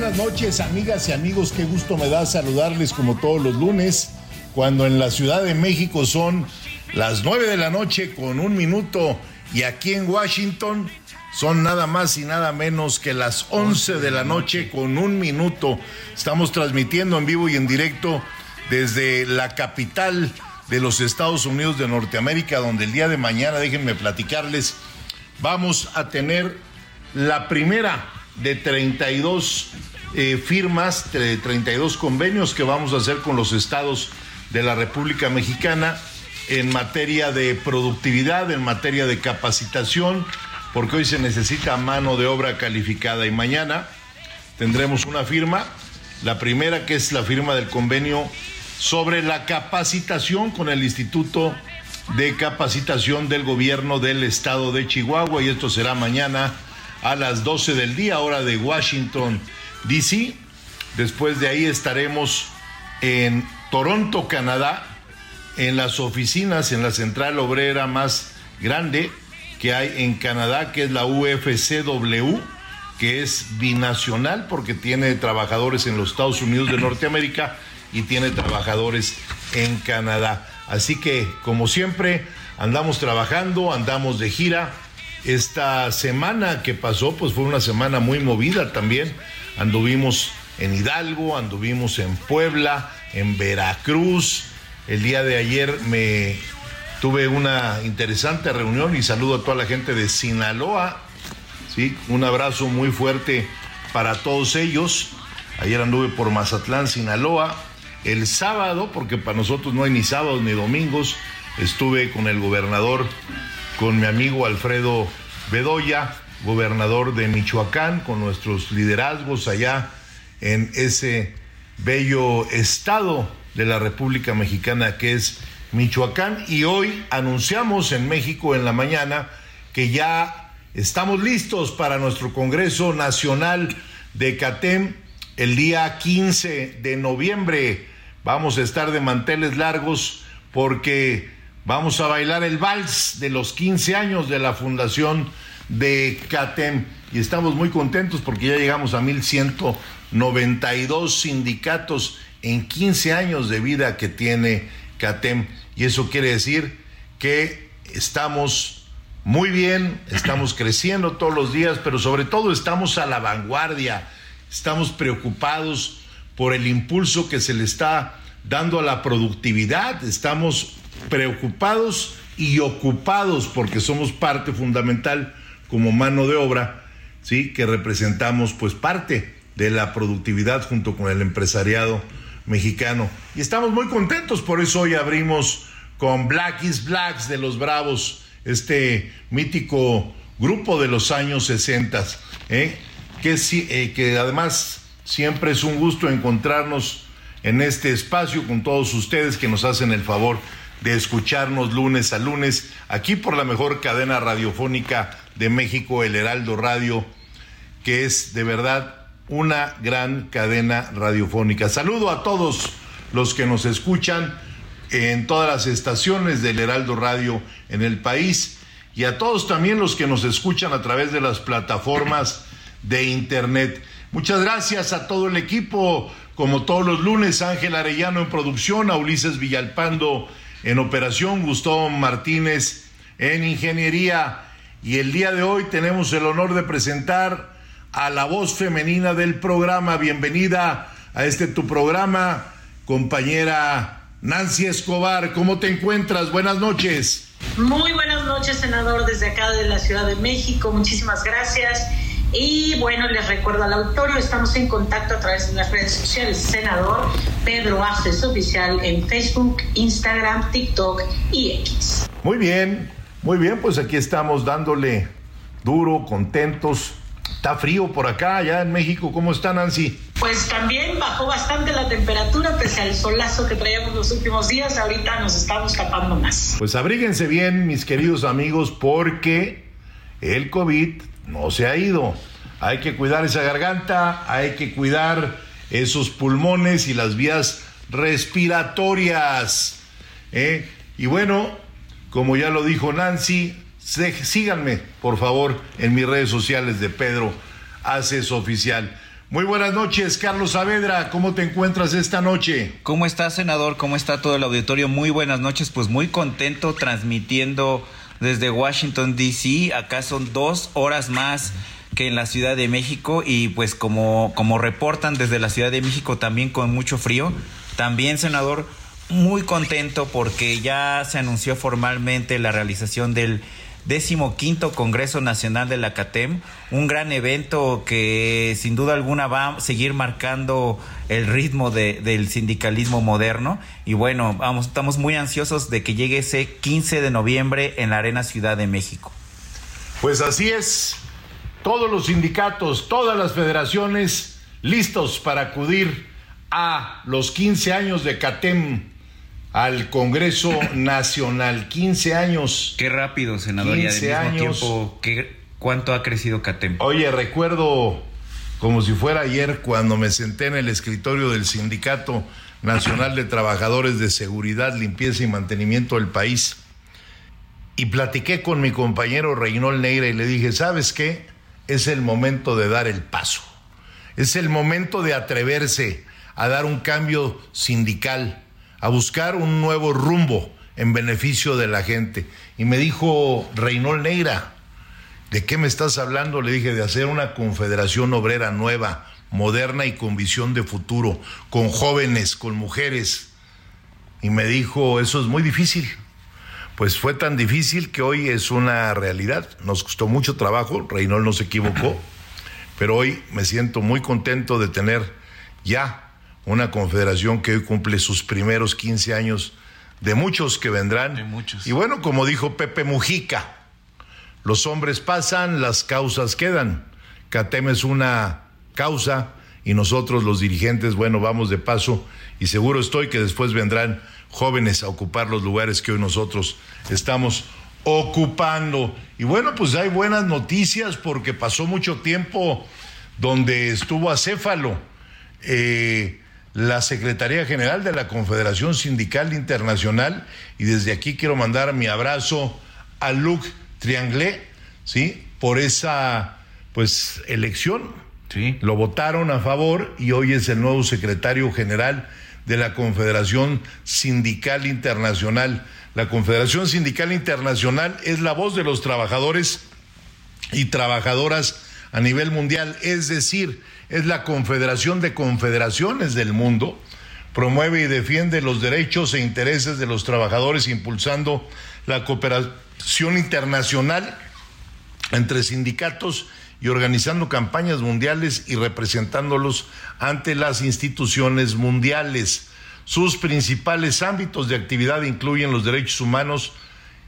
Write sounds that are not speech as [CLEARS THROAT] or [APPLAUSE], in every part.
Buenas noches, amigas y amigos. Qué gusto me da saludarles como todos los lunes, cuando en la Ciudad de México son las 9 de la noche con un minuto y aquí en Washington son nada más y nada menos que las 11 de la noche con un minuto. Estamos transmitiendo en vivo y en directo desde la capital de los Estados Unidos de Norteamérica, donde el día de mañana, déjenme platicarles, vamos a tener la primera de 32 eh, firmas, de 32 convenios que vamos a hacer con los estados de la República Mexicana en materia de productividad, en materia de capacitación, porque hoy se necesita mano de obra calificada. Y mañana tendremos una firma, la primera que es la firma del convenio sobre la capacitación con el Instituto de Capacitación del Gobierno del Estado de Chihuahua y esto será mañana a las 12 del día, hora de Washington, D.C. Después de ahí estaremos en Toronto, Canadá, en las oficinas, en la central obrera más grande que hay en Canadá, que es la UFCW, que es binacional porque tiene trabajadores en los Estados Unidos de Norteamérica y tiene trabajadores en Canadá. Así que, como siempre, andamos trabajando, andamos de gira. Esta semana que pasó, pues fue una semana muy movida también. Anduvimos en Hidalgo, anduvimos en Puebla, en Veracruz. El día de ayer me tuve una interesante reunión y saludo a toda la gente de Sinaloa. ¿sí? Un abrazo muy fuerte para todos ellos. Ayer anduve por Mazatlán, Sinaloa. El sábado, porque para nosotros no hay ni sábados ni domingos, estuve con el gobernador, con mi amigo Alfredo Bedoya, gobernador de Michoacán, con nuestros liderazgos allá en ese bello estado de la República Mexicana que es Michoacán. Y hoy anunciamos en México en la mañana que ya estamos listos para nuestro Congreso Nacional de CATEM el día 15 de noviembre. Vamos a estar de manteles largos porque vamos a bailar el vals de los 15 años de la fundación de CATEM. Y estamos muy contentos porque ya llegamos a 1192 sindicatos en 15 años de vida que tiene CATEM. Y eso quiere decir que estamos muy bien, estamos [CLEARS THROAT] creciendo todos los días, pero sobre todo estamos a la vanguardia, estamos preocupados por el impulso que se le está dando a la productividad, estamos preocupados y ocupados porque somos parte fundamental como mano de obra, ¿sí? que representamos pues parte de la productividad junto con el empresariado mexicano. Y estamos muy contentos, por eso hoy abrimos con Black is Blacks de los Bravos, este mítico grupo de los años 60, ¿eh? que, eh, que además siempre es un gusto encontrarnos en este espacio con todos ustedes que nos hacen el favor de escucharnos lunes a lunes aquí por la mejor cadena radiofónica de México, el Heraldo Radio, que es de verdad una gran cadena radiofónica. Saludo a todos los que nos escuchan en todas las estaciones del Heraldo Radio en el país y a todos también los que nos escuchan a través de las plataformas de Internet. Muchas gracias a todo el equipo, como todos los lunes, Ángel Arellano en producción, a Ulises Villalpando en operación, Gustavo Martínez en ingeniería. Y el día de hoy tenemos el honor de presentar a la voz femenina del programa. Bienvenida a este tu programa, compañera Nancy Escobar. ¿Cómo te encuentras? Buenas noches. Muy buenas noches, senador, desde acá de la Ciudad de México. Muchísimas gracias. Y bueno, les recuerdo al auditorio, estamos en contacto a través de las redes sociales. Senador Pedro Aces Oficial en Facebook, Instagram, TikTok y X. Muy bien, muy bien, pues aquí estamos dándole duro, contentos. Está frío por acá, allá en México. ¿Cómo está Nancy? Pues también bajó bastante la temperatura pese al solazo que traíamos los últimos días. Ahorita nos estamos tapando más. Pues abríguense bien, mis queridos amigos, porque el COVID no se ha ido. Hay que cuidar esa garganta, hay que cuidar esos pulmones y las vías respiratorias. ¿eh? Y bueno, como ya lo dijo Nancy, síganme, por favor, en mis redes sociales de Pedro Haces Oficial. Muy buenas noches, Carlos Saavedra. ¿Cómo te encuentras esta noche? ¿Cómo está, senador? ¿Cómo está todo el auditorio? Muy buenas noches. Pues muy contento transmitiendo desde Washington, D.C. Acá son dos horas más que en la Ciudad de México y pues como, como reportan desde la Ciudad de México también con mucho frío. También, senador, muy contento porque ya se anunció formalmente la realización del quinto Congreso Nacional de la CATEM, un gran evento que sin duda alguna va a seguir marcando el ritmo de, del sindicalismo moderno. Y bueno, vamos, estamos muy ansiosos de que llegue ese 15 de noviembre en la Arena Ciudad de México. Pues así es, todos los sindicatos, todas las federaciones listos para acudir a los 15 años de CATEM al Congreso Nacional. 15 años. Qué rápido, senador. 15 y al mismo años. tiempo, ¿qué, ¿cuánto ha crecido CATEM? Oye, recuerdo como si fuera ayer cuando me senté en el escritorio del Sindicato Nacional de Trabajadores de Seguridad, Limpieza y Mantenimiento del país y platiqué con mi compañero Reynold Negra y le dije, ¿sabes qué? Es el momento de dar el paso. Es el momento de atreverse a dar un cambio sindical a buscar un nuevo rumbo en beneficio de la gente. Y me dijo Reynold Neira, ¿de qué me estás hablando? Le dije, de hacer una confederación obrera nueva, moderna y con visión de futuro, con jóvenes, con mujeres. Y me dijo, eso es muy difícil. Pues fue tan difícil que hoy es una realidad. Nos costó mucho trabajo, Reynold no se equivocó, pero hoy me siento muy contento de tener ya una confederación que hoy cumple sus primeros 15 años, de muchos que vendrán. De muchos. Y bueno, como dijo Pepe Mujica, los hombres pasan, las causas quedan. CATEM es una causa y nosotros los dirigentes, bueno, vamos de paso y seguro estoy que después vendrán jóvenes a ocupar los lugares que hoy nosotros estamos ocupando. Y bueno, pues hay buenas noticias porque pasó mucho tiempo donde estuvo acéfalo. Eh, la Secretaría General de la Confederación Sindical Internacional y desde aquí quiero mandar mi abrazo a Luc Trianglé, ¿sí? Por esa pues elección. Sí. Lo votaron a favor y hoy es el nuevo secretario general de la Confederación Sindical Internacional. La Confederación Sindical Internacional es la voz de los trabajadores y trabajadoras a nivel mundial, es decir, es la Confederación de Confederaciones del Mundo, promueve y defiende los derechos e intereses de los trabajadores impulsando la cooperación internacional entre sindicatos y organizando campañas mundiales y representándolos ante las instituciones mundiales. Sus principales ámbitos de actividad incluyen los derechos humanos,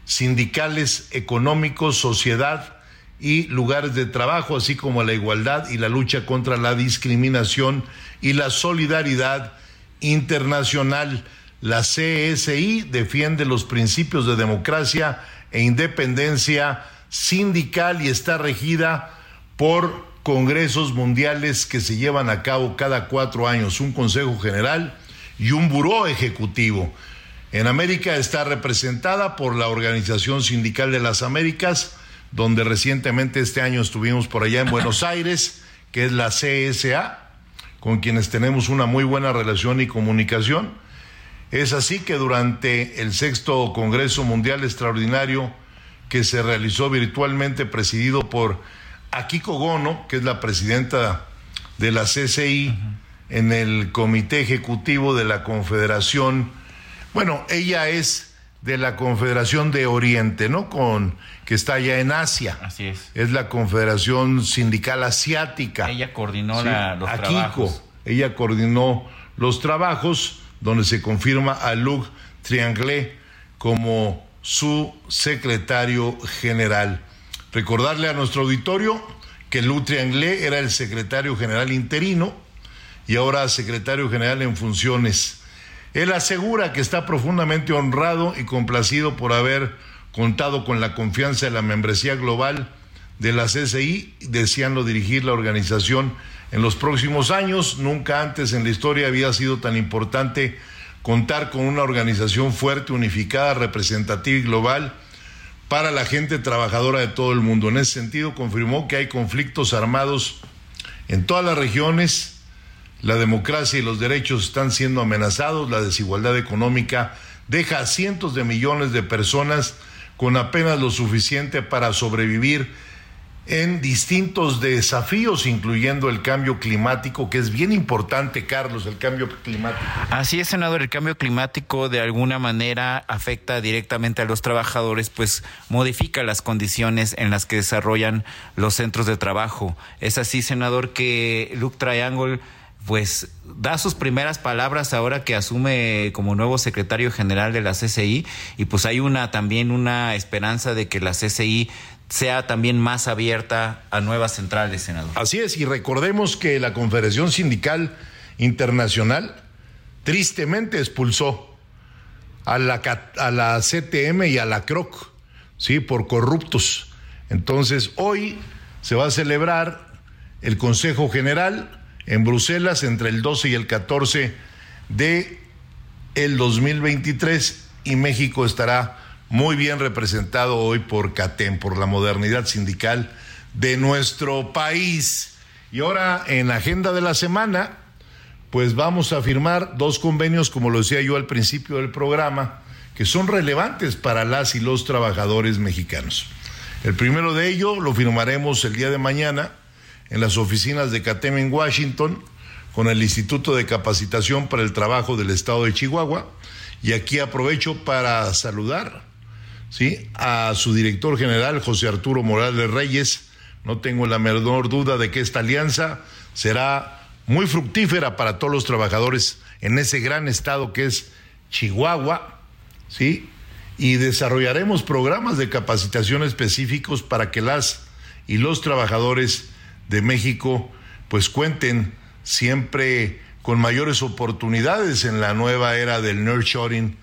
sindicales, económicos, sociedad, y lugares de trabajo, así como la igualdad y la lucha contra la discriminación y la solidaridad internacional. La CSI defiende los principios de democracia e independencia sindical y está regida por congresos mundiales que se llevan a cabo cada cuatro años, un Consejo General y un Buró Ejecutivo. En América está representada por la Organización Sindical de las Américas, donde recientemente este año estuvimos por allá en Buenos [LAUGHS] Aires, que es la CSA, con quienes tenemos una muy buena relación y comunicación. Es así que durante el sexto Congreso Mundial Extraordinario, que se realizó virtualmente, presidido por Akiko Gono, que es la presidenta de la CCI, en el Comité Ejecutivo de la Confederación. Bueno, ella es de la Confederación de Oriente, ¿no? Con que está allá en Asia. Así es. Es la Confederación Sindical Asiática. Ella coordinó Sí, la- los Akiko. trabajos. Ella coordinó los trabajos donde se confirma a Luc Trianglé como su secretario general. Recordarle a nuestro auditorio que Luc Trianglé era el secretario general interino y ahora secretario general en funciones. Él asegura que está profundamente honrado y complacido por haber contado con la confianza de la membresía global de la CCI, deseando dirigir la organización en los próximos años. Nunca antes en la historia había sido tan importante contar con una organización fuerte, unificada, representativa y global para la gente trabajadora de todo el mundo. En ese sentido, confirmó que hay conflictos armados en todas las regiones, la democracia y los derechos están siendo amenazados, la desigualdad económica deja a cientos de millones de personas con apenas lo suficiente para sobrevivir en distintos desafíos, incluyendo el cambio climático, que es bien importante, Carlos, el cambio climático. Así es, senador, el cambio climático de alguna manera afecta directamente a los trabajadores, pues modifica las condiciones en las que desarrollan los centros de trabajo. Es así, senador, que Luke Triangle pues da sus primeras palabras ahora que asume como nuevo secretario general de la CCI y pues hay una también una esperanza de que la CCI sea también más abierta a nuevas centrales, senador. Así es, y recordemos que la Confederación Sindical Internacional tristemente expulsó a la, a la CTM y a la CROC, ¿sí? Por corruptos. Entonces, hoy se va a celebrar el Consejo General en Bruselas entre el 12 y el 14 de el 2023 y México estará muy bien representado hoy por CATEM, por la modernidad sindical de nuestro país. Y ahora en la agenda de la semana, pues vamos a firmar dos convenios, como lo decía yo al principio del programa, que son relevantes para las y los trabajadores mexicanos. El primero de ellos lo firmaremos el día de mañana en las oficinas de CATEM en Washington con el Instituto de Capacitación para el Trabajo del Estado de Chihuahua. Y aquí aprovecho para saludar ¿sí? a su director general, José Arturo Morales Reyes. No tengo la menor duda de que esta alianza será muy fructífera para todos los trabajadores en ese gran estado que es Chihuahua, ¿sí? Y desarrollaremos programas de capacitación específicos para que las y los trabajadores de México pues cuenten siempre con mayores oportunidades en la nueva era del nurturing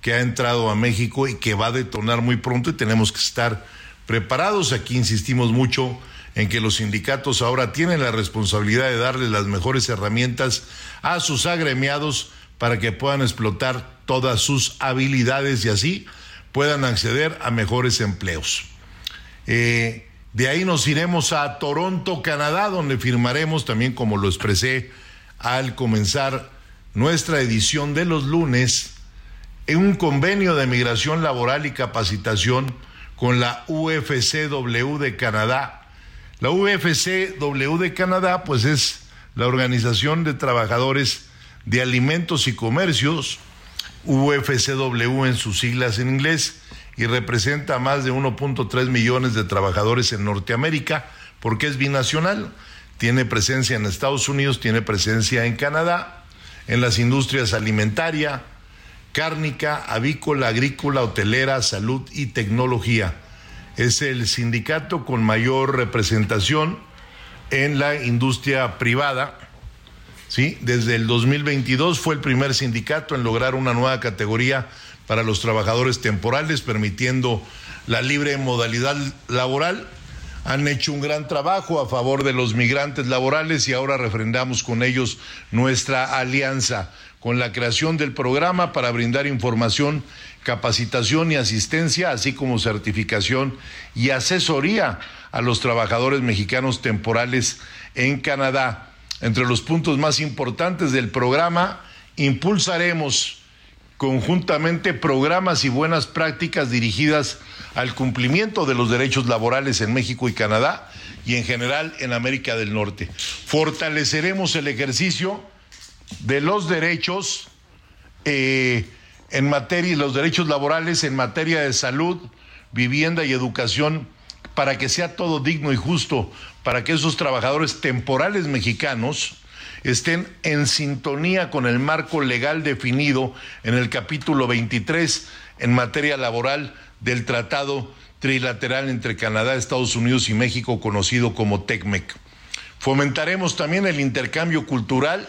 que ha entrado a México y que va a detonar muy pronto y tenemos que estar preparados. Aquí insistimos mucho en que los sindicatos ahora tienen la responsabilidad de darles las mejores herramientas a sus agremiados para que puedan explotar todas sus habilidades y así puedan acceder a mejores empleos. Eh, de ahí nos iremos a Toronto, Canadá, donde firmaremos también, como lo expresé al comenzar nuestra edición de los lunes, en un convenio de migración laboral y capacitación con la UFCW de Canadá. La UFCW de Canadá, pues es la Organización de Trabajadores de Alimentos y Comercios, UFCW en sus siglas en inglés, y representa a más de 1.3 millones de trabajadores en Norteamérica, porque es binacional. Tiene presencia en Estados Unidos, tiene presencia en Canadá, en las industrias alimentaria, cárnica, avícola, agrícola, hotelera, salud y tecnología. Es el sindicato con mayor representación en la industria privada ¿sí? Desde el 2022 fue el primer sindicato en lograr una nueva categoría para los trabajadores temporales, permitiendo la libre modalidad laboral. Han hecho un gran trabajo a favor de los migrantes laborales y ahora refrendamos con ellos nuestra alianza con la creación del programa para brindar información, capacitación y asistencia, así como certificación y asesoría a los trabajadores mexicanos temporales en Canadá. Entre los puntos más importantes del programa, impulsaremos conjuntamente programas y buenas prácticas dirigidas al cumplimiento de los derechos laborales en México y Canadá y en general en América del Norte. Fortaleceremos el ejercicio de los derechos eh, en materia, los derechos laborales en materia de salud, vivienda y educación para que sea todo digno y justo, para que esos trabajadores temporales mexicanos estén en sintonía con el marco legal definido en el capítulo 23 en materia laboral del Tratado Trilateral entre Canadá, Estados Unidos y México, conocido como TECMEC. Fomentaremos también el intercambio cultural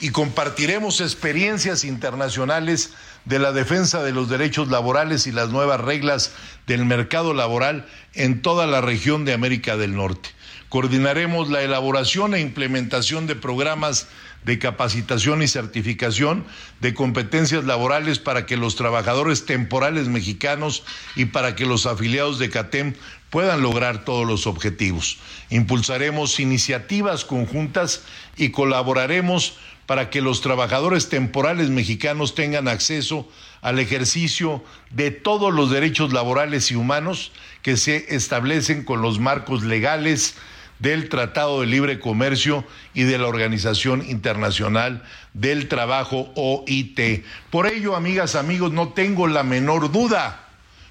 y compartiremos experiencias internacionales de la defensa de los derechos laborales y las nuevas reglas del mercado laboral en toda la región de América del Norte. Coordinaremos la elaboración e implementación de programas de capacitación y certificación de competencias laborales para que los trabajadores temporales mexicanos y para que los afiliados de CATEM puedan lograr todos los objetivos. Impulsaremos iniciativas conjuntas y colaboraremos para que los trabajadores temporales mexicanos tengan acceso al ejercicio de todos los derechos laborales y humanos que se establecen con los marcos legales del Tratado de Libre Comercio y de la Organización Internacional del Trabajo OIT. Por ello, amigas, amigos, no tengo la menor duda,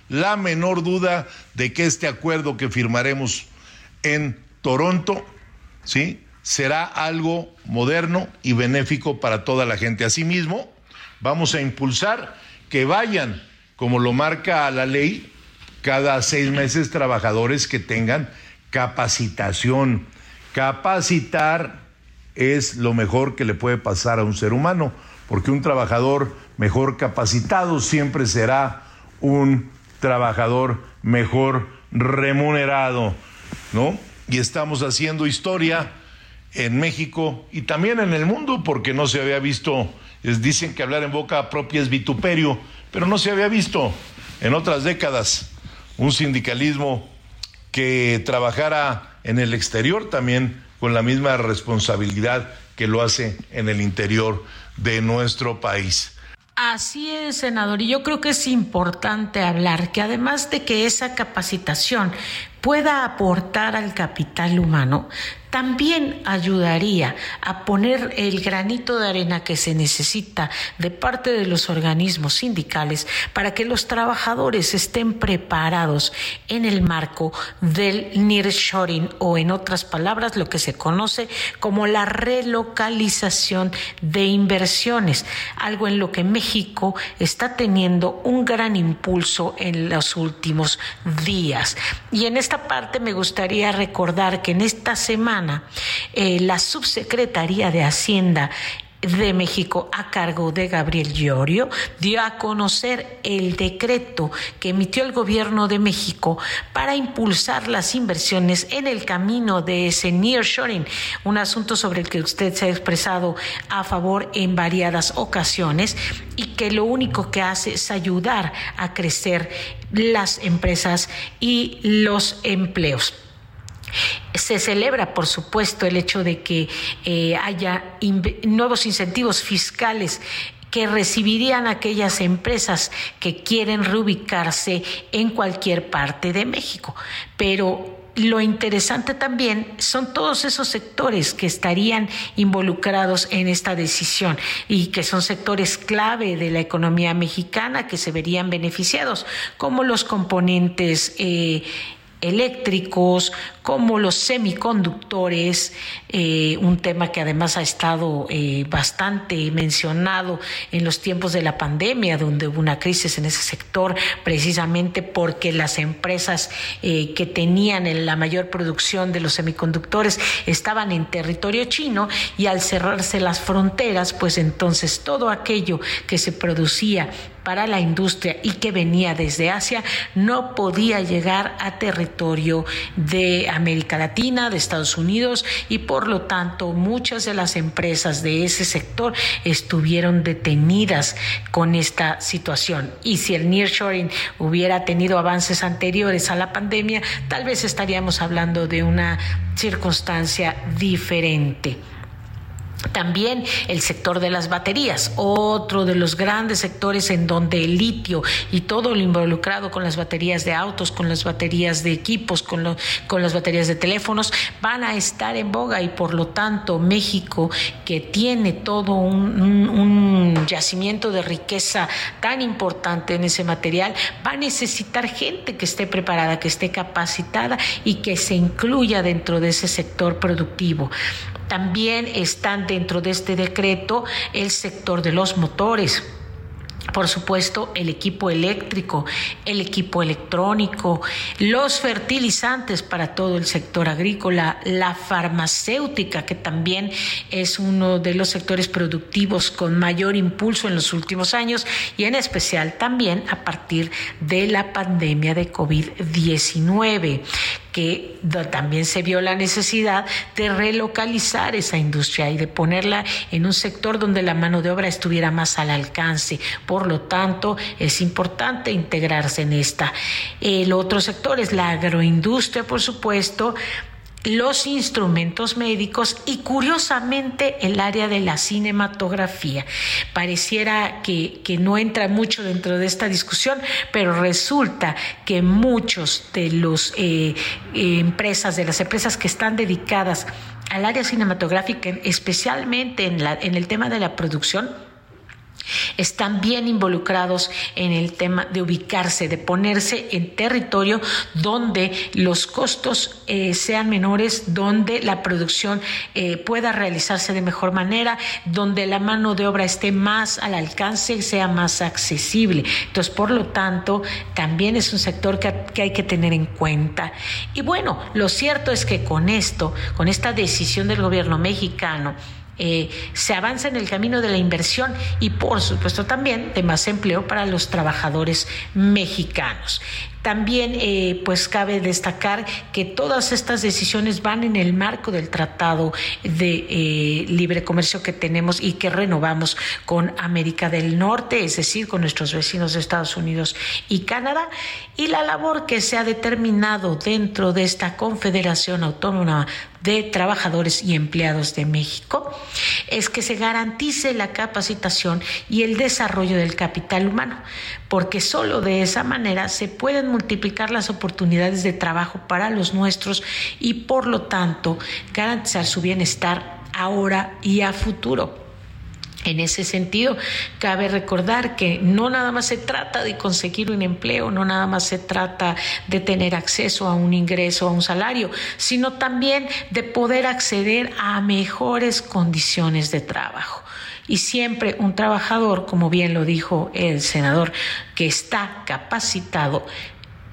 la menor duda de que este acuerdo que firmaremos en Toronto, ¿sí? será algo moderno y benéfico para toda la gente. Asimismo, vamos a impulsar que vayan, como lo marca la ley, cada seis meses trabajadores que tengan capacitación. Capacitar es lo mejor que le puede pasar a un ser humano, porque un trabajador mejor capacitado siempre será un trabajador mejor remunerado, ¿no? Y estamos haciendo historia en México y también en el mundo, porque no se había visto, dicen que hablar en boca propia es vituperio, pero no se había visto en otras décadas un sindicalismo que trabajara en el exterior también con la misma responsabilidad que lo hace en el interior de nuestro país. Así es, senador, y yo creo que es importante hablar que además de que esa capacitación pueda aportar al capital humano, también ayudaría a poner el granito de arena que se necesita de parte de los organismos sindicales para que los trabajadores estén preparados en el marco del nearshoring o en otras palabras lo que se conoce como la relocalización de inversiones, algo en lo que México está teniendo un gran impulso en los últimos días. Y en esta parte me gustaría recordar que en esta semana eh, la subsecretaría de Hacienda de México a cargo de Gabriel Llorio dio a conocer el decreto que emitió el gobierno de México para impulsar las inversiones en el camino de ese nearshoring, un asunto sobre el que usted se ha expresado a favor en variadas ocasiones y que lo único que hace es ayudar a crecer las empresas y los empleos. Se celebra, por supuesto, el hecho de que eh, haya nuevos incentivos fiscales que recibirían aquellas empresas que quieren reubicarse en cualquier parte de México. Pero lo interesante también son todos esos sectores que estarían involucrados en esta decisión y que son sectores clave de la economía mexicana que se verían beneficiados, como los componentes eh, eléctricos, como los semiconductores, eh, un tema que además ha estado eh, bastante mencionado en los tiempos de la pandemia, donde hubo una crisis en ese sector, precisamente porque las empresas eh, que tenían la mayor producción de los semiconductores estaban en territorio chino y al cerrarse las fronteras, pues entonces todo aquello que se producía para la industria y que venía desde Asia no podía llegar a territorio de América Latina, de Estados Unidos y por lo tanto muchas de las empresas de ese sector estuvieron detenidas con esta situación. Y si el nearshoring hubiera tenido avances anteriores a la pandemia, tal vez estaríamos hablando de una circunstancia diferente. También el sector de las baterías, otro de los grandes sectores en donde el litio y todo lo involucrado con las baterías de autos, con las baterías de equipos, con, con las baterías de teléfonos, van a estar en boga y por lo tanto México, que tiene todo un yacimiento de riqueza tan importante en ese material, va a necesitar gente que esté preparada, que esté capacitada y que se incluya dentro de ese sector productivo. También están dentro de este decreto el sector de los motores. Por supuesto, el equipo eléctrico, el equipo electrónico, los fertilizantes para todo el sector agrícola, la farmacéutica, que también es uno de los sectores productivos con mayor impulso en los últimos años y en especial también a partir de la pandemia de COVID-19 que también se vio la necesidad de relocalizar esa industria y de ponerla en un sector donde la mano de obra estuviera más al alcance. Por lo tanto, es importante integrarse en esta. El otro sector es la agroindustria, por supuesto, los instrumentos médicos y curiosamente el área de la cinematografía. Pareciera que, no entra mucho dentro de esta discusión, pero resulta que muchos de las eh, empresas, de las empresas que están dedicadas al área cinematográfica, especialmente en, la, en el tema de la producción, están bien involucrados en el tema de ubicarse, de ponerse en territorio donde los costos eh, sean menores, donde la producción eh, pueda realizarse de mejor manera, donde la mano de obra esté más al alcance y sea más accesible. Entonces, por lo tanto, también es un sector que, que hay que tener en cuenta. Y bueno, lo cierto es que con esto, con esta decisión del gobierno mexicano, eh, se avanza en el camino de la inversión y por supuesto también de más empleo para los trabajadores mexicanos. También, eh, pues cabe destacar que todas estas decisiones van en el marco del Tratado de eh, Libre Comercio que tenemos y que renovamos con América del Norte, es decir, con nuestros vecinos de Estados Unidos y Canadá, y la labor que se ha determinado dentro de esta Confederación Autónoma de Trabajadores y Empleados de México es que se garantice la capacitación y el desarrollo del capital humano, porque solo de esa manera se pueden multiplicar las oportunidades de trabajo para los nuestros y por lo tanto garantizar su bienestar ahora y a futuro. En ese sentido, cabe recordar que no nada más se trata de conseguir un empleo, no nada más se trata de tener acceso a un ingreso, a un salario, sino también de poder acceder a mejores condiciones de trabajo. Y siempre un trabajador, como bien lo dijo el senador, que está capacitado,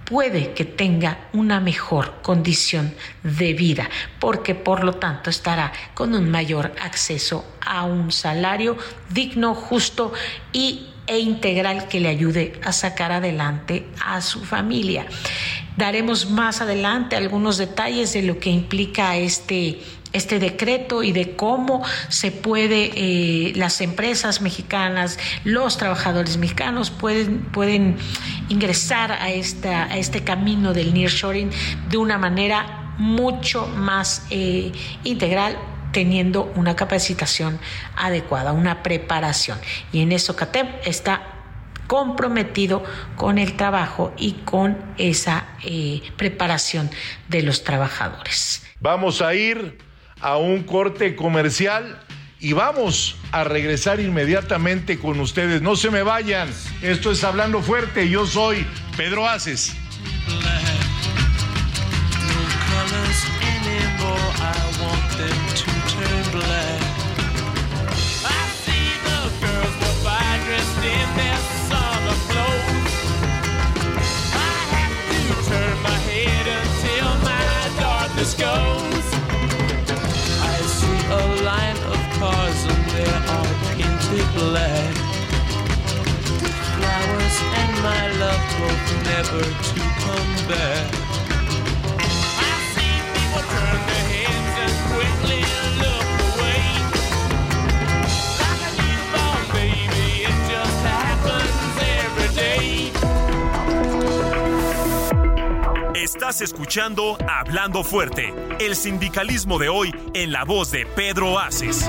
puede que tenga una mejor condición de vida, porque por lo tanto estará con un mayor acceso a un salario digno, justo y e integral que le ayude a sacar adelante a su familia. Daremos más adelante algunos detalles de lo que implica este este decreto y de cómo se puede, eh, las empresas mexicanas, los trabajadores mexicanos pueden, pueden ingresar a, esta, a este camino del nearshoring de una manera mucho más eh, integral teniendo una capacitación adecuada, una preparación. Y en eso CATEM está comprometido con el trabajo y con esa eh, preparación de los trabajadores. Vamos a ir a un corte comercial y vamos a regresar inmediatamente con ustedes. No se me vayan. Esto es Hablando Fuerte. Yo soy Pedro Aces. Flowers and my love hope never to come back. Estás escuchando Hablando Fuerte, el sindicalismo de hoy en la voz de Pedro Aces.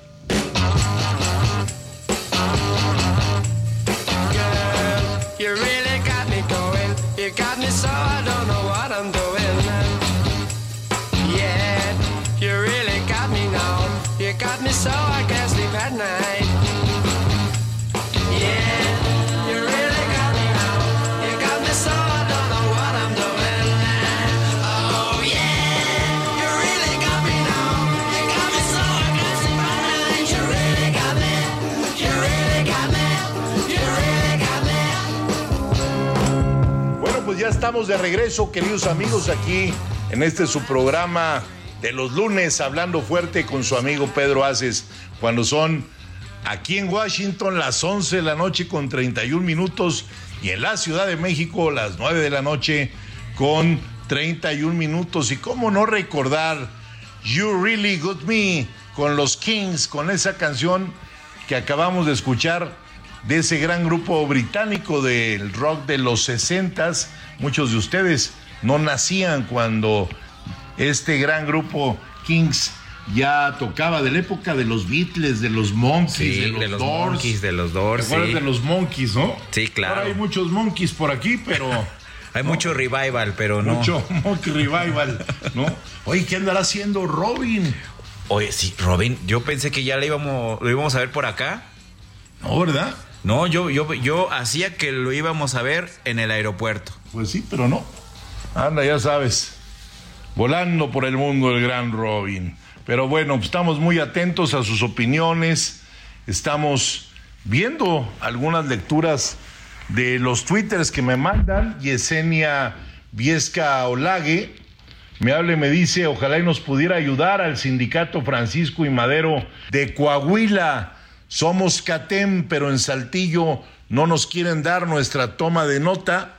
Estamos de regreso, queridos amigos, aquí en este su programa de los lunes, hablando fuerte con su amigo Pedro Aces, cuando son aquí en Washington las 11 de la noche con 31 minutos y en la Ciudad de México las 9 de la noche con 31 minutos. Y cómo no recordar You Really Got Me con los Kings, con esa canción que acabamos de escuchar de ese gran grupo británico del rock de los 60 Muchos de ustedes no nacían cuando este gran grupo Kings ya tocaba de la época de los Beatles, de los Monkeys, Sí, de los, de los Doors. Monkeys, de los ¿Te Doors, acuerdas sí. de los Monkeys, no? Sí, claro. Ahora hay muchos Monkeys por aquí, pero [LAUGHS] Hay mucho revival, pero no. mucho Monkey Revival, ¿no? Oye, ¿qué andará haciendo Robin? Oye, sí, Robin, yo pensé que ya le íbamos, lo íbamos a ver por acá. No, ¿verdad? No, yo, yo, yo hacía que lo íbamos a ver en el aeropuerto. Pues sí, pero no. Anda, ya sabes, volando por el mundo el gran Robin. Pero bueno, estamos muy atentos a sus opiniones. Estamos viendo algunas lecturas de los twitters que me mandan. Yesenia Viesca Olague me habla y me dice, ojalá y nos pudiera ayudar al sindicato Francisco y Madero de Coahuila. Somos CATEM, pero en Saltillo no nos quieren dar nuestra toma de nota.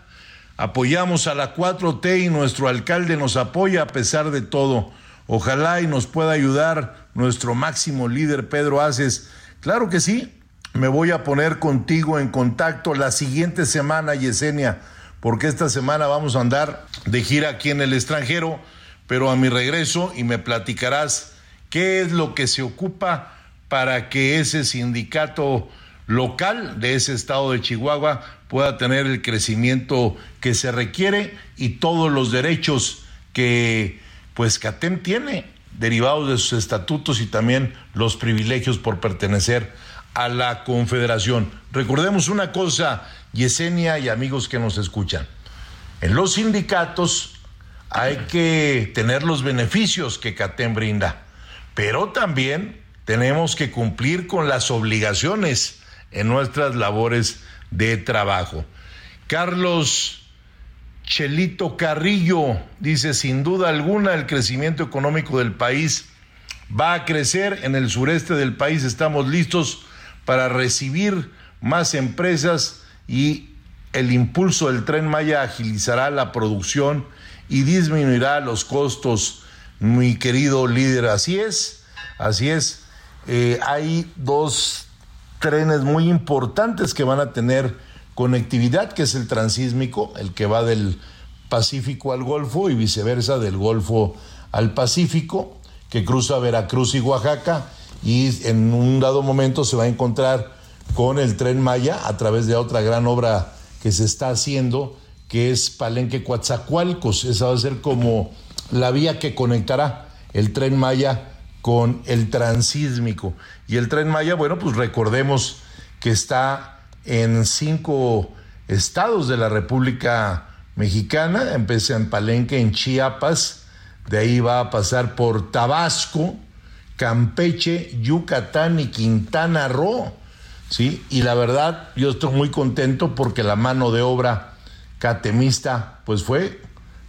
Apoyamos a la 4T y nuestro alcalde nos apoya a pesar de todo. Ojalá y nos pueda ayudar nuestro máximo líder Pedro Aces. Claro que sí. Me voy a poner contigo en contacto la siguiente semana, Yesenia, porque esta semana vamos a andar de gira aquí en el extranjero, pero a mi regreso y me platicarás qué es lo que se ocupa para que ese sindicato local de ese estado de Chihuahua pueda tener el crecimiento que se requiere y todos los derechos que pues CATEM tiene derivados de sus estatutos y también los privilegios por pertenecer a la Confederación. Recordemos una cosa, Yesenia y amigos que nos escuchan. En los sindicatos hay que tener los beneficios que CATEM brinda, pero también tenemos que cumplir con las obligaciones en nuestras labores de trabajo. Carlos Chelito Carrillo dice, sin duda alguna el crecimiento económico del país va a crecer. En el sureste del país estamos listos para recibir más empresas y el impulso del tren Maya agilizará la producción y disminuirá los costos, mi querido líder. Así es, así es. Eh, hay dos trenes muy importantes que van a tener conectividad, que es el transísmico, el que va del Pacífico al Golfo y viceversa del Golfo al Pacífico, que cruza Veracruz y Oaxaca, y en un dado momento se va a encontrar con el tren Maya a través de otra gran obra que se está haciendo, que es Palenque Coatzacoalcos. Esa va a ser como la vía que conectará el tren Maya con el transísmico. Y el tren Maya, bueno, pues recordemos que está en cinco estados de la República Mexicana. Empieza en Palenque, en Chiapas, de ahí va a pasar por Tabasco, Campeche, Yucatán y Quintana Roo. ¿sí? Y la verdad, yo estoy muy contento porque la mano de obra catemista, pues fue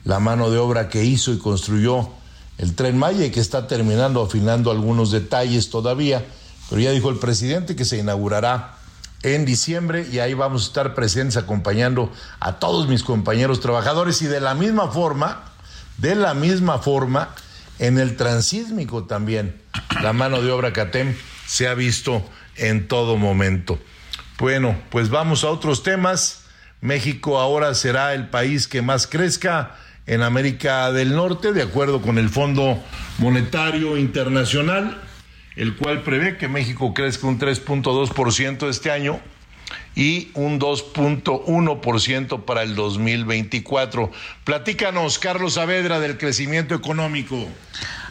la mano de obra que hizo y construyó el tren Maya que está terminando, afinando algunos detalles todavía. Pero ya dijo el presidente que se inaugurará en diciembre y ahí vamos a estar presentes acompañando a todos mis compañeros trabajadores y de la misma forma, de la misma forma, en el transísmico también, la mano de obra CATEM se ha visto en todo momento. Bueno, pues vamos a otros temas. México ahora será el país que más crezca en América del Norte, de acuerdo con el Fondo Monetario Internacional, el cual prevé que México crezca un 3.2% este año y un 2.1% para el 2024. Platícanos, Carlos Saavedra, del crecimiento económico.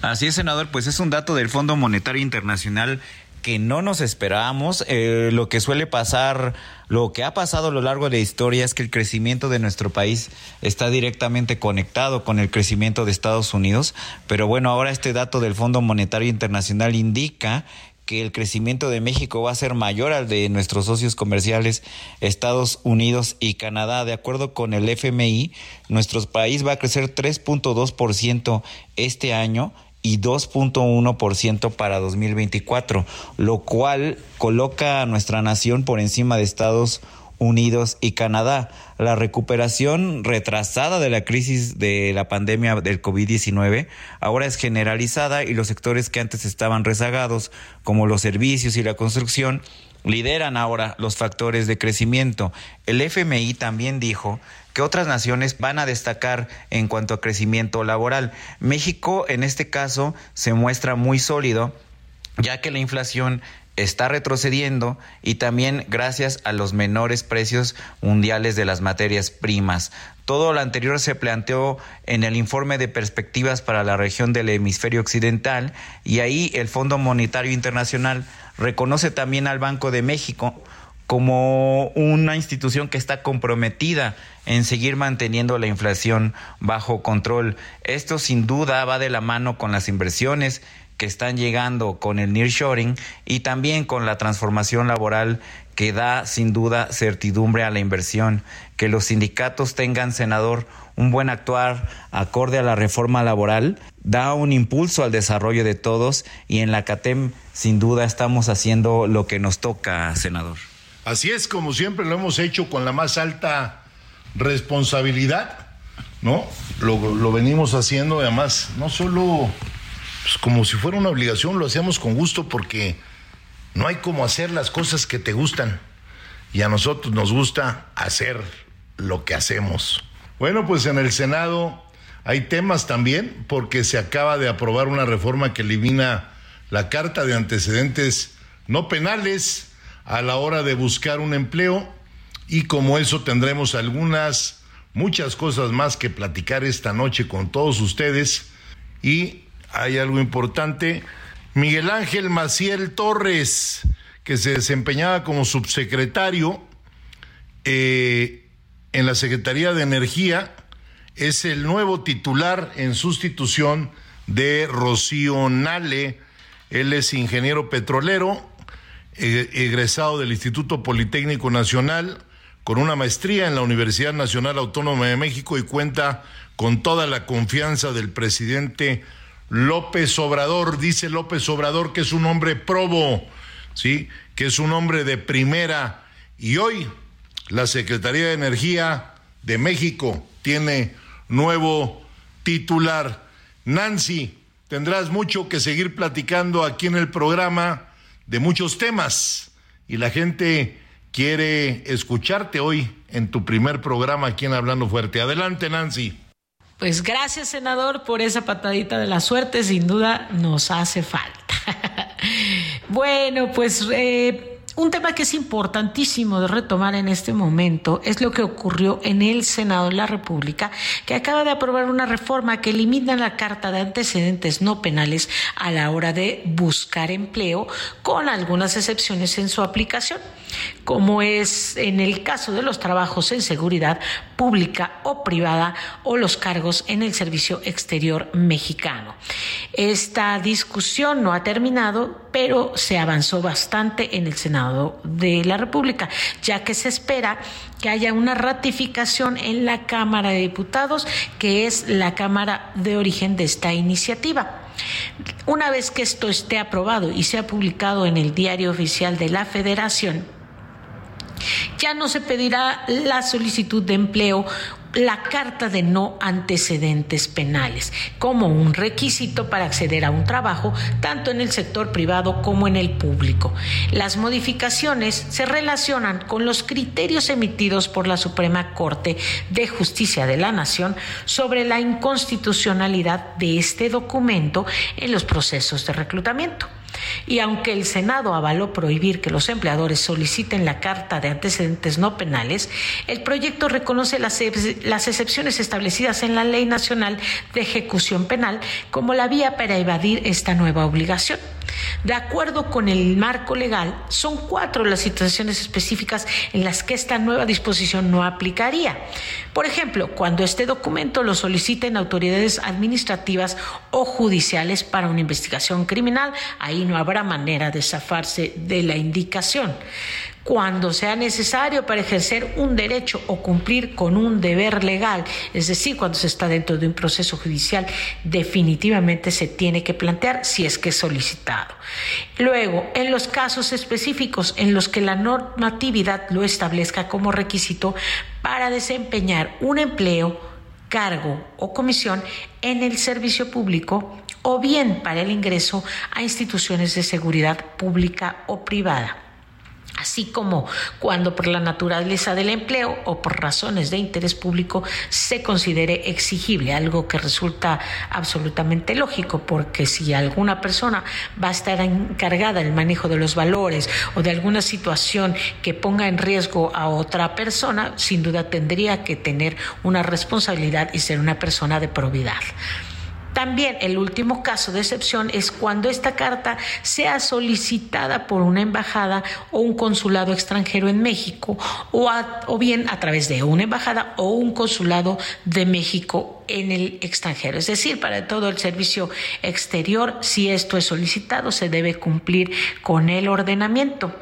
Así es, senador, pues es un dato del Fondo Monetario Internacional que no nos esperábamos. Eh, lo que suele pasar, lo que ha pasado a lo largo de la historia es que el crecimiento de nuestro país está directamente conectado con el crecimiento de Estados Unidos. Pero bueno, ahora este dato del Fondo Monetario Internacional indica que el crecimiento de México va a ser mayor al de nuestros socios comerciales Estados Unidos y Canadá. De acuerdo con el FMI, nuestro país va a crecer 3.2% este año y 2.1% para 2024, lo cual coloca a nuestra nación por encima de Estados Unidos y Canadá. La recuperación retrasada de la crisis de la pandemia del COVID-19 ahora es generalizada y los sectores que antes estaban rezagados, como los servicios y la construcción, lideran ahora los factores de crecimiento. El FMI también dijo que otras naciones van a destacar en cuanto a crecimiento laboral. México, en este caso, se muestra muy sólido, ya que la inflación está retrocediendo y también gracias a los menores precios mundiales de las materias primas. Todo lo anterior se planteó en el informe de perspectivas para la región del hemisferio occidental y ahí el Fondo Monetario Internacional reconoce también al Banco de México como una institución que está comprometida en seguir manteniendo la inflación bajo control. Esto sin duda va de la mano con las inversiones que están llegando con el nearshoring y también con la transformación laboral que da sin duda certidumbre a la inversión. Que los sindicatos tengan, senador, un buen actuar acorde a la reforma laboral da un impulso al desarrollo de todos y en la CATEM sin duda estamos haciendo lo que nos toca, senador. Así es, como siempre lo hemos hecho con la más alta responsabilidad, ¿no? Lo, lo venimos haciendo, además, no solo pues, como si fuera una obligación, lo hacemos con gusto porque no hay como hacer las cosas que te gustan. Y a nosotros nos gusta hacer lo que hacemos. Bueno, pues en el Senado hay temas también porque se acaba de aprobar una reforma que elimina la carta de antecedentes no penales a la hora de buscar un empleo y como eso tendremos algunas, muchas cosas más que platicar esta noche con todos ustedes y hay algo importante. Miguel Ángel Maciel Torres, que se desempeñaba como subsecretario eh, en la Secretaría de Energía, es el nuevo titular en sustitución de Rocío Nale. Él es ingeniero petrolero, egresado del Instituto Politécnico Nacional, con una maestría en la Universidad Nacional Autónoma de México y cuenta con toda la confianza del presidente López Obrador. Dice López Obrador que es un hombre probo, ¿sí? Que es un hombre de primera. Y hoy la Secretaría de Energía de México tiene nuevo titular. Nancy, tendrás mucho que seguir platicando aquí en el programa de muchos temas y la gente quiere escucharte hoy en tu primer programa aquí en Hablando Fuerte. Adelante, Nancy. Pues gracias, senador, por esa patadita de la suerte. Sin duda nos hace falta. [LAUGHS] bueno, pues eh, un tema que es importantísimo de retomar en este momento es lo que ocurrió en el Senado de la República, que acaba de aprobar una reforma que elimina la carta de antecedentes no penales a la hora de buscar empleo, con algunas excepciones en su aplicación, como es en el caso de los trabajos en seguridad pública o privada o los cargos en el servicio exterior mexicano. Esta discusión no ha terminado, pero se avanzó bastante en el Senado de la República, ya que se espera que haya una ratificación en la Cámara de Diputados, que es la Cámara de origen de esta iniciativa. Una vez que esto esté aprobado y sea publicado en el diario oficial de la Federación, ya no se pedirá la solicitud de empleo la carta de no antecedentes penales como un requisito para acceder a un trabajo tanto en el sector privado como en el público. Las modificaciones se relacionan con los criterios emitidos por la Suprema Corte de Justicia de la Nación sobre la inconstitucionalidad de este documento en los procesos de reclutamiento. Y aunque el Senado avaló prohibir que los empleadores soliciten la carta de antecedentes no penales, el proyecto reconoce las, excepciones establecidas en la Ley Nacional de Ejecución Penal como la vía para evadir esta nueva obligación. De acuerdo con el marco legal, son cuatro las situaciones específicas en las que esta nueva disposición no aplicaría. Por ejemplo, cuando este documento lo soliciten autoridades administrativas o judiciales para una investigación criminal, ahí no habrá manera de zafarse de la indicación cuando sea necesario para ejercer un derecho o cumplir con un deber legal, es decir, cuando se está dentro de un proceso judicial, definitivamente se tiene que plantear si es que es solicitado. Luego, en los casos específicos en los que la normatividad lo establezca como requisito para desempeñar un empleo, cargo o comisión en el servicio público o bien para el ingreso a instituciones de seguridad pública o privada así como cuando por la naturaleza del empleo o por razones de interés público se considere exigible, algo que resulta absolutamente lógico, porque si alguna persona va a estar encargada del manejo de los valores o de alguna situación que ponga en riesgo a otra persona, sin duda tendría que tener una responsabilidad y ser una persona de probidad. También el último caso de excepción es cuando esta carta sea solicitada por una embajada o un consulado extranjero en México o, bien a través de una embajada o un consulado de México en el extranjero. Es decir, para todo el servicio exterior, si esto es solicitado, se debe cumplir con el ordenamiento.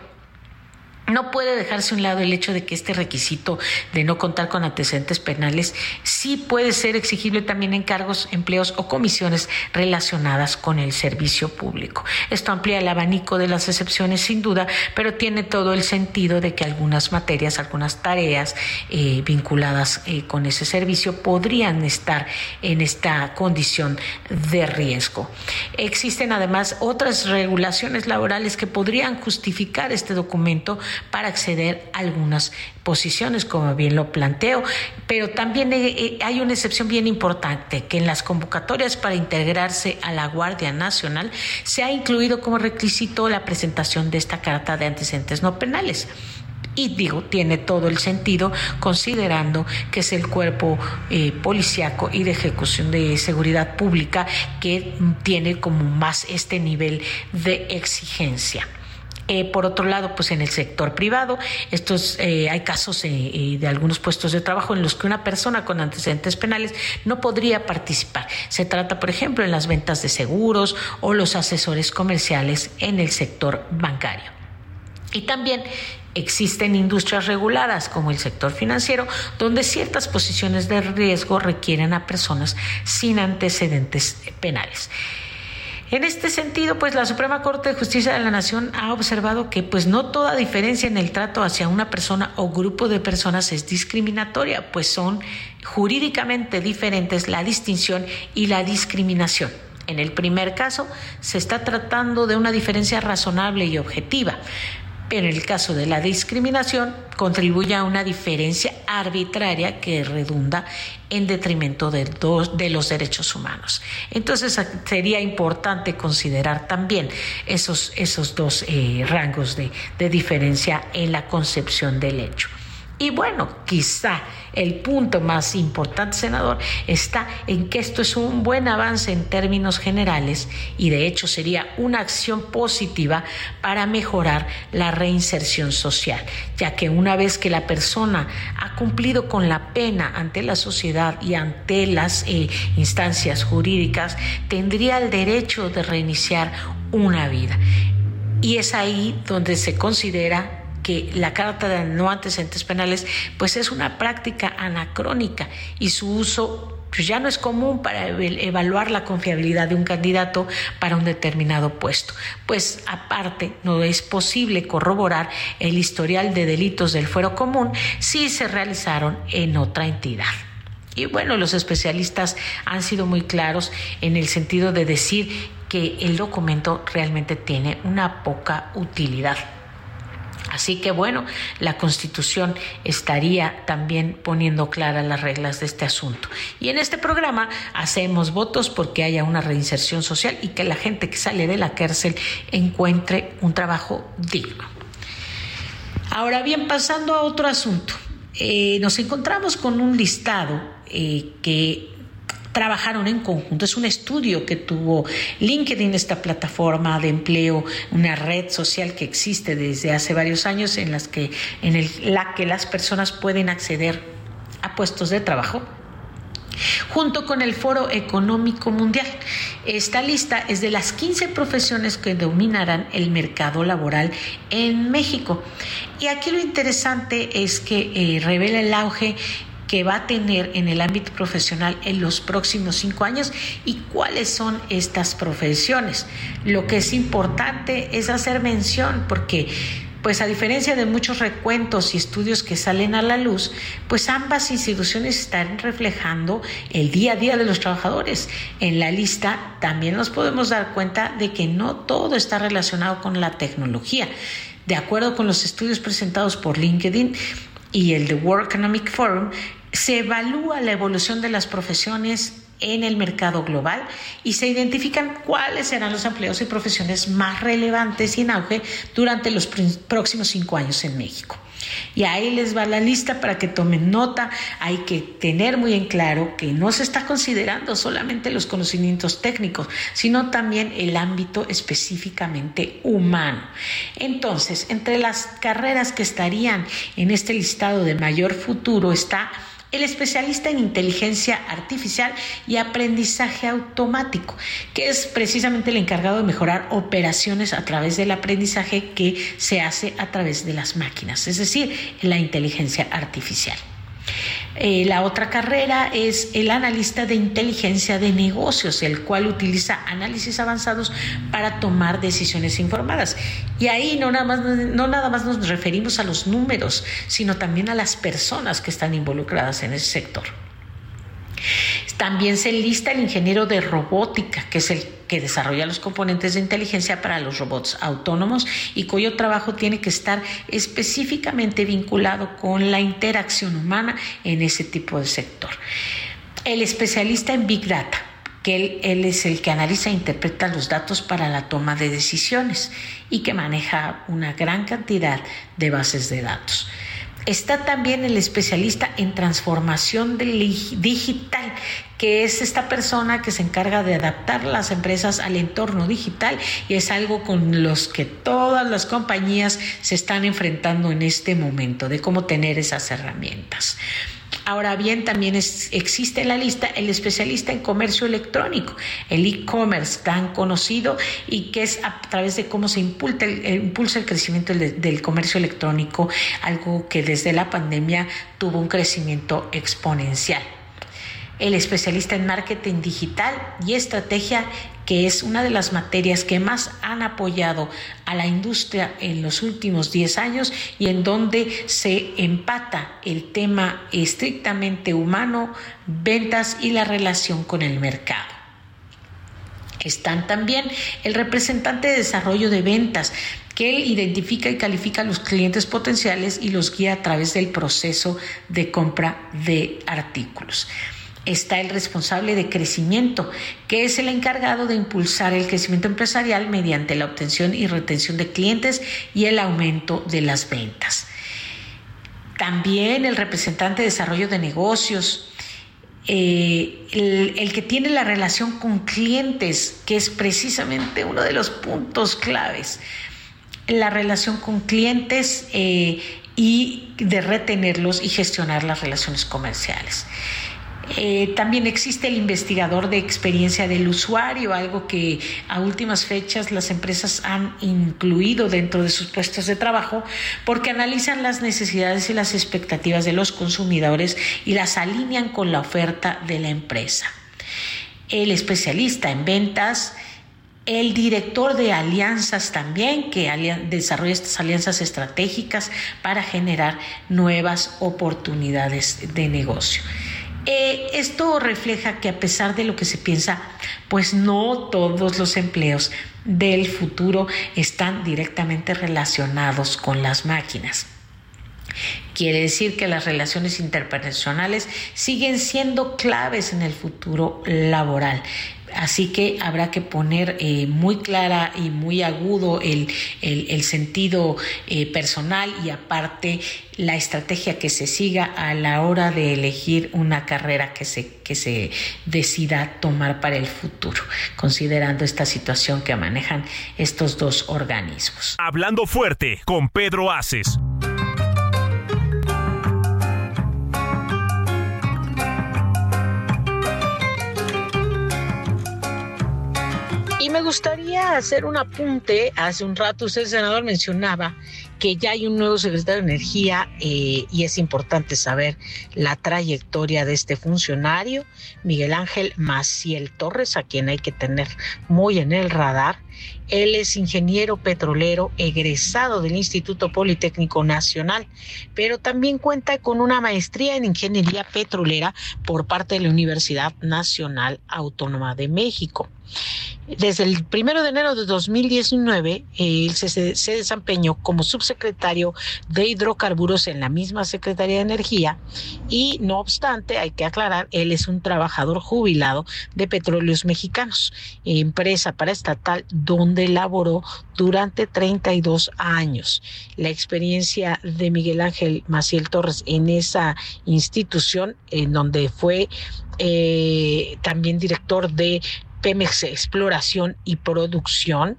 No puede dejarse a un lado el hecho de que este requisito de no contar con antecedentes penales sí puede ser exigible también en cargos, empleos o comisiones relacionadas con el servicio público. Esto amplía el abanico de las excepciones sin duda, pero tiene todo el sentido de que algunas materias, algunas tareas eh, vinculadas eh, con ese servicio podrían estar en esta condición de riesgo. Existen además otras regulaciones laborales que podrían justificar este documento para acceder a algunas posiciones, como bien lo planteo, pero también eh, eh, hay una excepción bien importante, que en las convocatorias para integrarse a la Guardia Nacional se ha incluido como requisito la presentación de esta carta de antecedentes no penales. Y digo, tiene todo el sentido considerando que es el cuerpo eh, policiaco y de ejecución de seguridad pública que tiene como más este nivel de exigencia. Eh, por otro lado, pues en el sector privado, estos eh, hay casos eh, de algunos puestos de trabajo en los que una persona con antecedentes penales no podría participar. Se trata, por ejemplo, en las ventas de seguros o los asesores comerciales en el sector bancario. Y también existen industrias reguladas como el sector financiero, donde ciertas posiciones de riesgo requieren a personas sin antecedentes penales. En este sentido, pues la Suprema Corte de Justicia de la Nación ha observado que pues no toda diferencia en el trato hacia una persona o grupo de personas es discriminatoria, pues son jurídicamente diferentes la distinción y la discriminación. En el primer caso, se está tratando de una diferencia razonable y objetiva, pero en el caso de la discriminación contribuye a una diferencia arbitraria que redunda en detrimento de, dos, de los derechos humanos. Entonces sería importante considerar también esos, esos dos eh, rangos de, de diferencia en la concepción del hecho. Y bueno, quizá el punto más importante, senador, está en que esto es un buen avance en términos generales y de hecho sería una acción positiva para mejorar la reinserción social, ya que una vez que la persona ha cumplido con la pena ante la sociedad y ante las eh, instancias jurídicas, tendría el derecho de reiniciar una vida. Y es ahí donde se considera la Carta de No Antecedentes Penales pues es una práctica anacrónica y su uso pues ya no es común para evaluar la confiabilidad de un candidato para un determinado puesto, pues aparte no es posible corroborar el historial de delitos del fuero común si se realizaron en otra entidad. Y bueno, los especialistas han sido muy claros en el sentido de decir que el documento realmente tiene una poca utilidad. Así que bueno, la Constitución estaría también poniendo claras las reglas de este asunto. Y en este programa hacemos votos porque haya una reinserción social y que la gente que sale de la cárcel encuentre un trabajo digno. Ahora bien, pasando a otro asunto, eh, nos encontramos con un listado eh, que trabajaron en conjunto. Es un estudio que tuvo LinkedIn, esta plataforma de empleo, una red social que existe desde hace varios años en, las que, en la que las personas pueden acceder a puestos de trabajo junto con el Foro Económico Mundial. Esta lista es de las 15 profesiones que dominarán el mercado laboral en México. Y aquí lo interesante es que eh, revela el auge que va a tener en el ámbito profesional en los próximos cinco años y cuáles son estas profesiones. Lo que es importante es hacer mención porque pues a diferencia de muchos recuentos y estudios que salen a la luz, pues ambas instituciones están reflejando el día a día de los trabajadores. En la lista también nos podemos dar cuenta de que no todo está relacionado con la tecnología. De acuerdo con los estudios presentados por LinkedIn y el The World Economic Forum, se evalúa la evolución de las profesiones en el mercado global y se identifican cuáles serán los empleos y profesiones más relevantes y en auge durante los próximos cinco años en México. Y ahí les va la lista para que tomen nota. Hay que tener muy en claro que no se está considerando solamente los conocimientos técnicos, sino también el ámbito específicamente humano. Entonces, entre las carreras que estarían en este listado de mayor futuro está el especialista en inteligencia artificial y aprendizaje automático, que es precisamente el encargado de mejorar operaciones a través del aprendizaje que se hace a través de las máquinas, es decir, la inteligencia artificial. Eh, la otra carrera es el analista de inteligencia de negocios, el cual utiliza análisis avanzados para tomar decisiones informadas. Y ahí no nada más, no nada más nos referimos a los números, sino también a las personas que están involucradas en ese sector. También se lista el ingeniero de robótica, que es el que desarrolla los componentes de inteligencia para los robots autónomos y cuyo trabajo tiene que estar específicamente vinculado con la interacción humana en ese tipo de sector. El especialista en Big Data, que él, es el que analiza e interpreta los datos para la toma de decisiones y que maneja una gran cantidad de bases de datos. Está también el especialista en transformación digital, que es esta persona que se encarga de adaptar las empresas al entorno digital y es algo con los que todas las compañías se están enfrentando en este momento, de cómo tener esas herramientas. Ahora bien, también existe en la lista el especialista en comercio electrónico, el e-commerce tan conocido y que es a través de cómo se impulsa el, impulsa el crecimiento del comercio electrónico, algo que desde la pandemia tuvo un crecimiento exponencial el especialista en marketing digital y estrategia, que es una de las materias que más han apoyado a la industria en los últimos 10 años y en donde se empata el tema estrictamente humano, ventas y la relación con el mercado. Están también el representante de desarrollo de ventas, que él identifica y califica a los clientes potenciales y los guía a través del proceso de compra de artículos está el responsable de crecimiento, que es el encargado de impulsar el crecimiento empresarial mediante la obtención y retención de clientes y el aumento de las ventas. También el representante de desarrollo de negocios, eh, el, que tiene la relación con clientes, que es precisamente uno de los puntos claves. La relación con clientes eh, y de retenerlos y gestionar las relaciones comerciales. Eh, también existe el investigador de experiencia del usuario, algo que a últimas fechas las empresas han incluido dentro de sus puestos de trabajo porque analizan las necesidades y las expectativas de los consumidores y las alinean con la oferta de la empresa. El especialista en ventas, el director de alianzas también, que desarrolla estas alianzas estratégicas para generar nuevas oportunidades de negocio. Eh, esto refleja que a pesar de lo que se piensa, pues no todos los empleos del futuro están directamente relacionados con las máquinas. Quiere decir que las relaciones interpersonales siguen siendo claves en el futuro laboral. Así que habrá que poner eh, muy clara y muy agudo el, sentido eh, personal y aparte la estrategia que se siga a la hora de elegir una carrera que se, que se decida tomar para el futuro, considerando esta situación que manejan estos dos organismos. Hablando fuerte con Pedro Aces. Me gustaría hacer un apunte. Hace un rato usted, senador, mencionaba que ya hay un nuevo secretario de Energía eh, y es importante saber la trayectoria de este funcionario, Miguel Ángel Maciel Torres, a quien hay que tener muy en el radar. Él es ingeniero petrolero egresado del Instituto Politécnico Nacional, pero también cuenta con una maestría en ingeniería petrolera por parte de la Universidad Nacional Autónoma de México. Desde el primero de enero de 2019, él se, se, desempeñó como subsecretario de hidrocarburos en la misma Secretaría de Energía y, no obstante, hay que aclarar, él es un trabajador jubilado de Petróleos Mexicanos, empresa paraestatal donde laboró durante 32 años. La experiencia de Miguel Ángel Maciel Torres en esa institución, en donde fue eh, también director de Pemex Exploración y Producción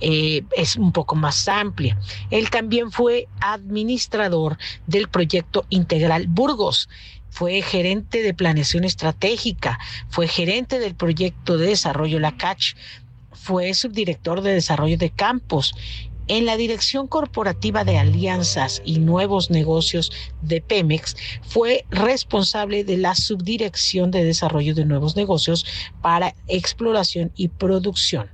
eh, es un poco más amplia. Él también fue administrador del proyecto Integral Burgos. Fue gerente de planeación estratégica, fue gerente del proyecto de desarrollo La CACH, fue subdirector de desarrollo de campos en la Dirección Corporativa de Alianzas y Nuevos Negocios de Pemex, fue responsable de la Subdirección de Desarrollo de Nuevos Negocios para Exploración y Producción.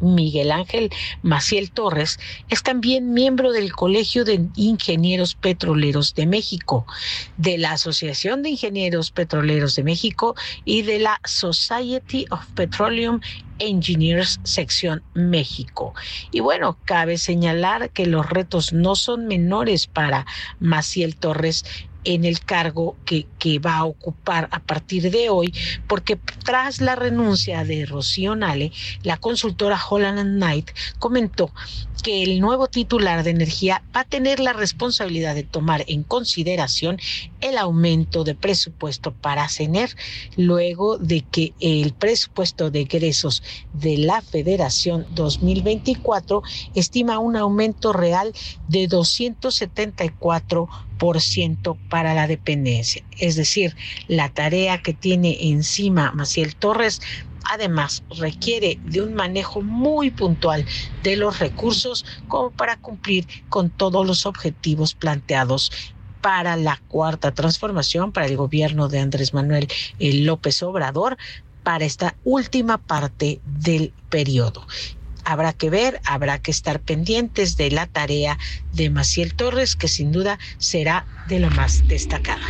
Miguel Ángel Maciel Torres es también miembro del Colegio de Ingenieros Petroleros de México, de la Asociación de Ingenieros Petroleros de México y de la Society of Petroleum Engineers Sección México. Y bueno, cabe señalar que los retos no son menores para Maciel Torres en el cargo que, va a ocupar a partir de hoy, porque tras la renuncia de Rocío Nale, la consultora Holland Knight comentó que el nuevo titular de energía va a tener la responsabilidad de tomar en consideración el aumento de presupuesto para CENER, luego de que el presupuesto de egresos de la Federación 2024 estima un aumento real de 274 para la dependencia. Es decir, la tarea que tiene encima Maciel Torres además requiere de un manejo muy puntual de los recursos como para cumplir con todos los objetivos planteados para la cuarta transformación, para el gobierno de Andrés Manuel eh, López Obrador, para esta última parte del periodo habrá que ver, habrá que estar pendientes de la tarea de Maciel Torres, que sin duda será de lo más destacada.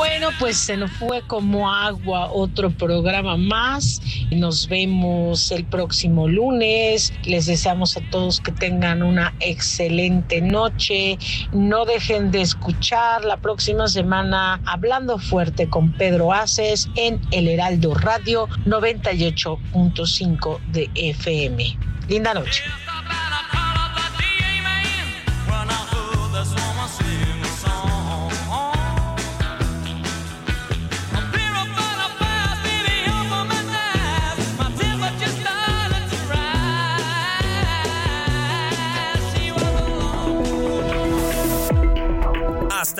Bueno, pues se nos fue como agua otro programa más. Nos vemos el próximo lunes. Les deseamos a todos que tengan una excelente noche. No dejen de escuchar la próxima semana Hablando Fuerte con Pedro Aces en El Heraldo Radio 98.5 de FM. Linda noche.